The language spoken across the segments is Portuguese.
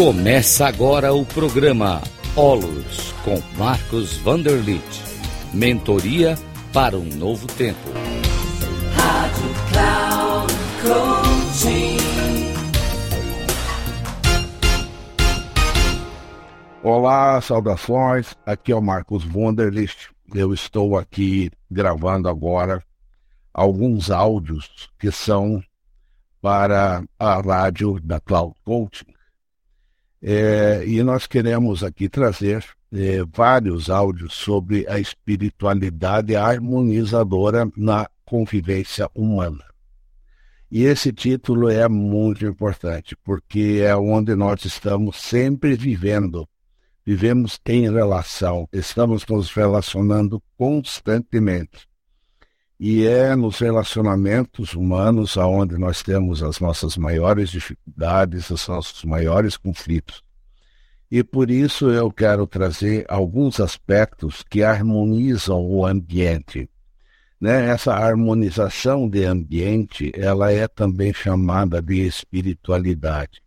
Começa agora o programa Olos com Marcos Vanderlit. Mentoria para um novo tempo. Rádio Cloud Coaching. Olá, saudações. Aqui é o Marcos Wunderlich. Eu estou aqui gravando agora alguns áudios que são para a rádio da Cloud Coaching. É, e nós queremos aqui trazer é, vários áudios sobre a espiritualidade harmonizadora na convivência humana. E esse título é muito importante, porque é onde nós estamos sempre vivendo vivemos em relação, estamos nos relacionando constantemente. E é nos relacionamentos humanos aonde nós temos as nossas maiores dificuldades, os nossos maiores conflitos. E por isso eu quero trazer alguns aspectos que harmonizam o ambiente. Né? Essa harmonização de ambiente, ela é também chamada de espiritualidade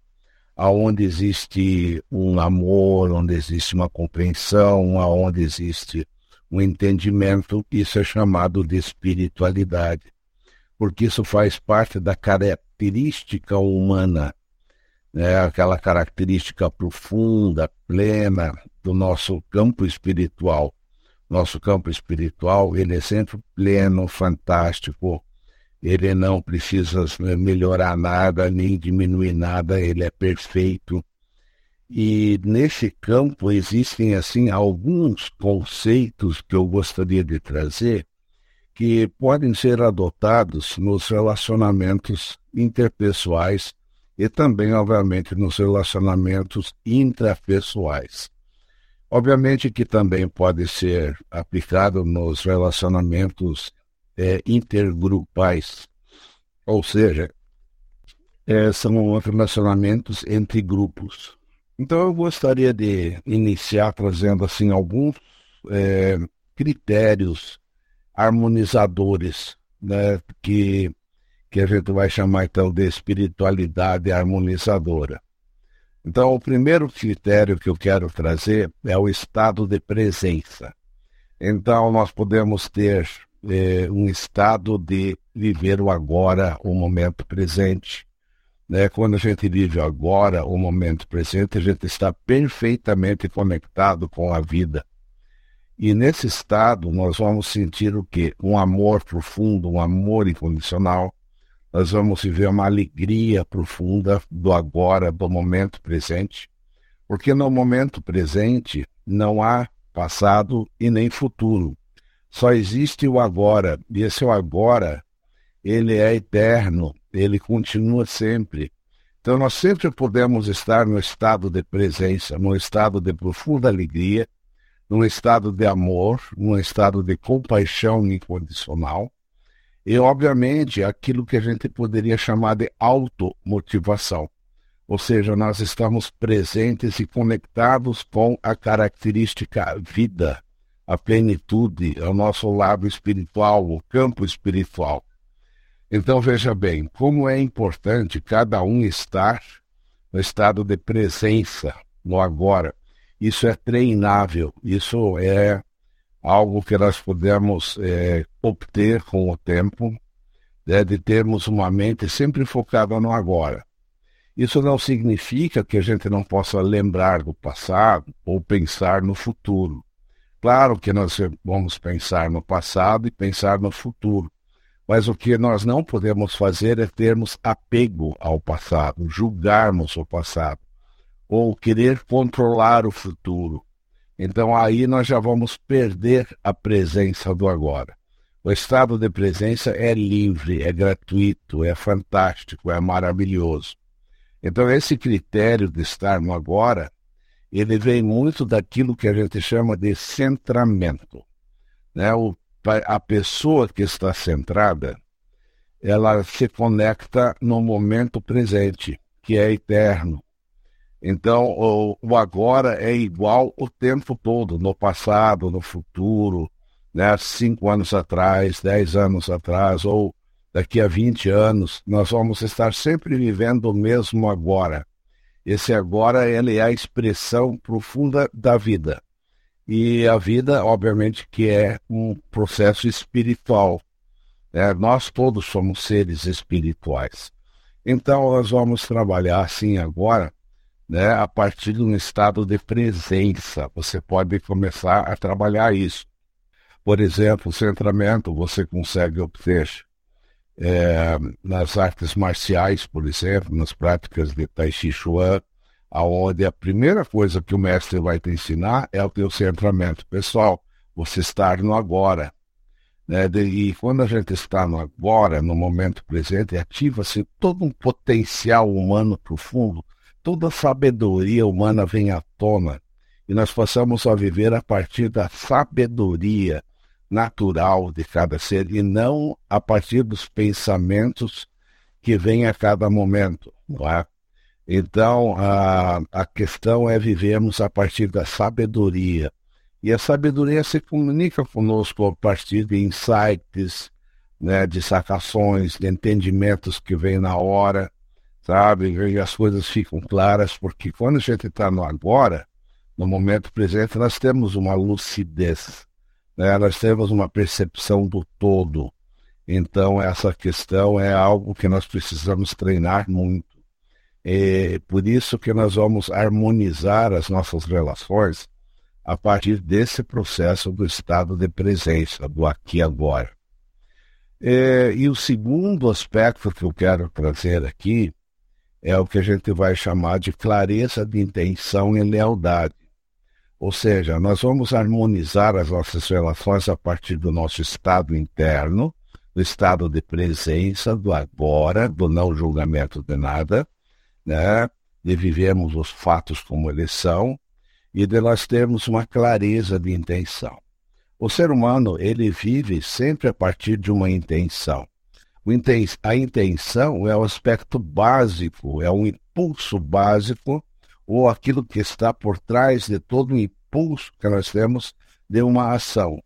aonde existe um amor, onde existe uma compreensão, aonde existe um entendimento, isso é chamado de espiritualidade, porque isso faz parte da característica humana, né? aquela característica profunda, plena do nosso campo espiritual. Nosso campo espiritual, ele é sempre pleno, fantástico, ele não precisa melhorar nada, nem diminuir nada, ele é perfeito. E nesse campo existem assim alguns conceitos que eu gostaria de trazer que podem ser adotados nos relacionamentos interpessoais e também, obviamente, nos relacionamentos intrapessoais. Obviamente que também pode ser aplicado nos relacionamentos é, intergrupais, ou seja, é, são relacionamentos entre grupos. Então eu gostaria de iniciar trazendo assim alguns é, critérios harmonizadores, né, que que a gente vai chamar então de espiritualidade harmonizadora. Então, o primeiro critério que eu quero trazer é o estado de presença. Então, nós podemos ter é, um estado de viver o agora, o momento presente. Né? Quando a gente vive agora, o momento presente, a gente está perfeitamente conectado com a vida. E nesse estado nós vamos sentir o quê? Um amor profundo, um amor incondicional. Nós vamos viver uma alegria profunda do agora, do momento presente. Porque no momento presente não há passado e nem futuro. Só existe o agora, e esse agora, ele é eterno, ele continua sempre. Então nós sempre podemos estar no estado de presença, no estado de profunda alegria, num estado de amor, num estado de compaixão incondicional, e obviamente aquilo que a gente poderia chamar de automotivação. Ou seja, nós estamos presentes e conectados com a característica vida, a plenitude, ao nosso lado espiritual, o campo espiritual. Então veja bem, como é importante cada um estar no estado de presença, no agora. Isso é treinável, isso é algo que nós podemos é, obter com o tempo, né, de termos uma mente sempre focada no agora. Isso não significa que a gente não possa lembrar do passado ou pensar no futuro. Claro que nós vamos pensar no passado e pensar no futuro, mas o que nós não podemos fazer é termos apego ao passado, julgarmos o passado, ou querer controlar o futuro. Então aí nós já vamos perder a presença do agora. O estado de presença é livre, é gratuito, é fantástico, é maravilhoso. Então esse critério de estar no agora ele vem muito daquilo que a gente chama de centramento. Né? O, a pessoa que está centrada, ela se conecta no momento presente, que é eterno. Então, o, o agora é igual o tempo todo, no passado, no futuro, né? cinco anos atrás, dez anos atrás, ou daqui a 20 anos, nós vamos estar sempre vivendo o mesmo agora. Esse agora ele é a expressão profunda da vida. E a vida, obviamente, que é um processo espiritual. É, nós todos somos seres espirituais. Então, nós vamos trabalhar assim agora, né, a partir de um estado de presença. Você pode começar a trabalhar isso. Por exemplo, centramento você consegue obter é, nas artes marciais, por exemplo, nas práticas de Tai Chi Chuan, aonde a primeira coisa que o mestre vai te ensinar é o teu centramento. Pessoal, você estar no agora. Né? E quando a gente está no agora, no momento presente, ativa-se todo um potencial humano profundo, toda a sabedoria humana vem à tona e nós passamos a viver a partir da sabedoria natural de cada ser e não a partir dos pensamentos que vêm a cada momento. Não é? Então, a, a questão é vivermos a partir da sabedoria. E a sabedoria se comunica conosco a partir de insights, né, de sacações, de entendimentos que vêm na hora, sabe? E as coisas ficam claras, porque quando a gente está no agora, no momento presente, nós temos uma lucidez, né? nós temos uma percepção do todo. Então, essa questão é algo que nós precisamos treinar muito. É por isso que nós vamos harmonizar as nossas relações a partir desse processo do estado de presença, do aqui e agora. É, e o segundo aspecto que eu quero trazer aqui é o que a gente vai chamar de clareza de intenção e lealdade. Ou seja, nós vamos harmonizar as nossas relações a partir do nosso estado interno, do estado de presença, do agora, do não julgamento de nada, né, de vivermos os fatos como eles são e de nós termos uma clareza de intenção. O ser humano, ele vive sempre a partir de uma intenção. A intenção é o aspecto básico, é um impulso básico ou aquilo que está por trás de todo o impulso que nós temos de uma ação.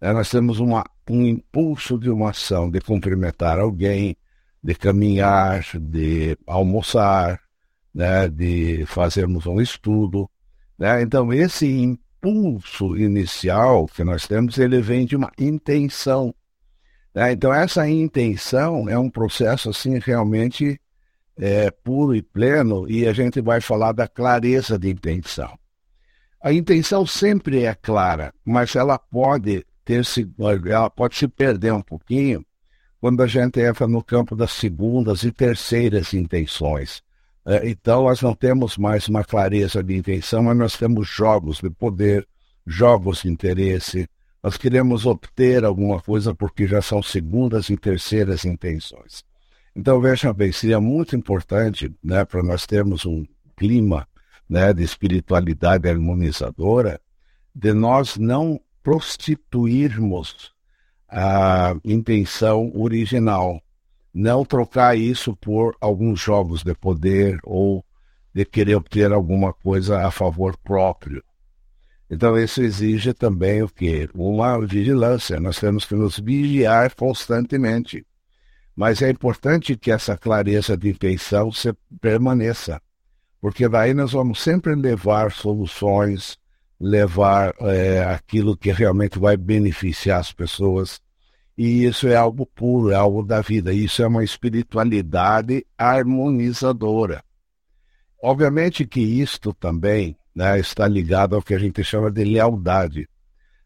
É, nós temos uma, um impulso de uma ação, de cumprimentar alguém, de caminhar, de almoçar, né, de fazermos um estudo. Né? Então, esse impulso inicial que nós temos, ele vem de uma intenção. Né? Então, essa intenção é um processo assim realmente é, puro e pleno, e a gente vai falar da clareza de intenção. A intenção sempre é clara, mas ela pode ter se, ela pode se perder um pouquinho quando a gente entra no campo das segundas e terceiras intenções. É, então, nós não temos mais uma clareza de intenção, mas nós temos jogos de poder, jogos de interesse. Nós queremos obter alguma coisa porque já são segundas e terceiras intenções. Então, veja bem, seria muito importante né, para nós termos um clima né, de espiritualidade harmonizadora, de nós não prostituirmos a intenção original. Não trocar isso por alguns jogos de poder ou de querer obter alguma coisa a favor próprio. Então, isso exige também o quê? Uma vigilância. Nós temos que nos vigiar constantemente. Mas é importante que essa clareza de intenção se permaneça, porque daí nós vamos sempre levar soluções, levar é, aquilo que realmente vai beneficiar as pessoas. E isso é algo puro, é algo da vida. Isso é uma espiritualidade harmonizadora. Obviamente que isto também né, está ligado ao que a gente chama de lealdade.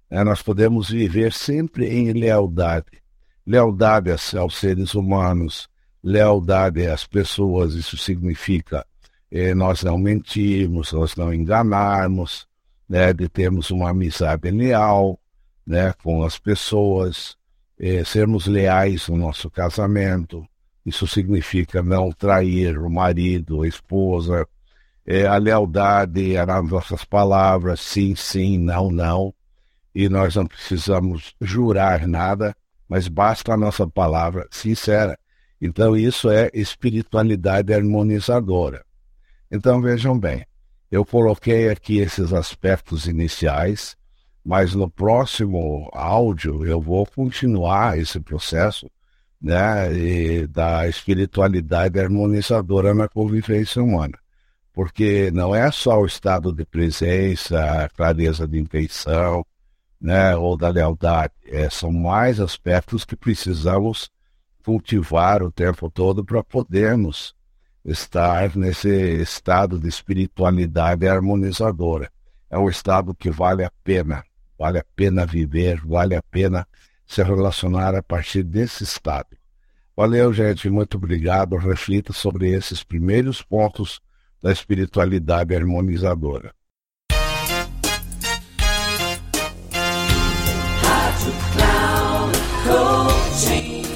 É, nós podemos viver sempre em lealdade. Lealdade aos seres humanos, lealdade às pessoas, isso significa eh, nós não mentirmos, nós não enganarmos, né, de termos uma amizade leal né, com as pessoas, eh, sermos leais no nosso casamento. Isso significa não trair o marido, a esposa, eh, a lealdade é nas nossas palavras, sim, sim, não, não. E nós não precisamos jurar nada, mas basta a nossa palavra sincera. Então, isso é espiritualidade harmonizadora. Então, vejam bem, eu coloquei aqui esses aspectos iniciais, mas no próximo áudio eu vou continuar esse processo né, da espiritualidade harmonizadora na convivência humana. porque não é só o estado de presença, a clareza de intenção, né, ou da lealdade, é, são mais aspectos que precisamos cultivar o tempo todo para podermos estar nesse estado de espiritualidade harmonizadora. É um estado que vale a pena, vale a pena viver, vale a pena se relacionar a partir desse estado. Valeu, gente, muito obrigado. Reflita sobre esses primeiros pontos da espiritualidade harmonizadora.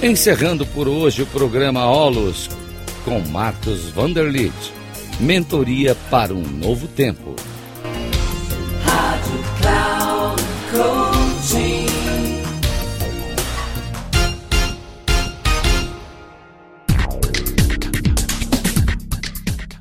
Encerrando por hoje o programa Olos com Marcos Vanderlit. Mentoria para um novo tempo.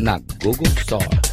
na Google Store.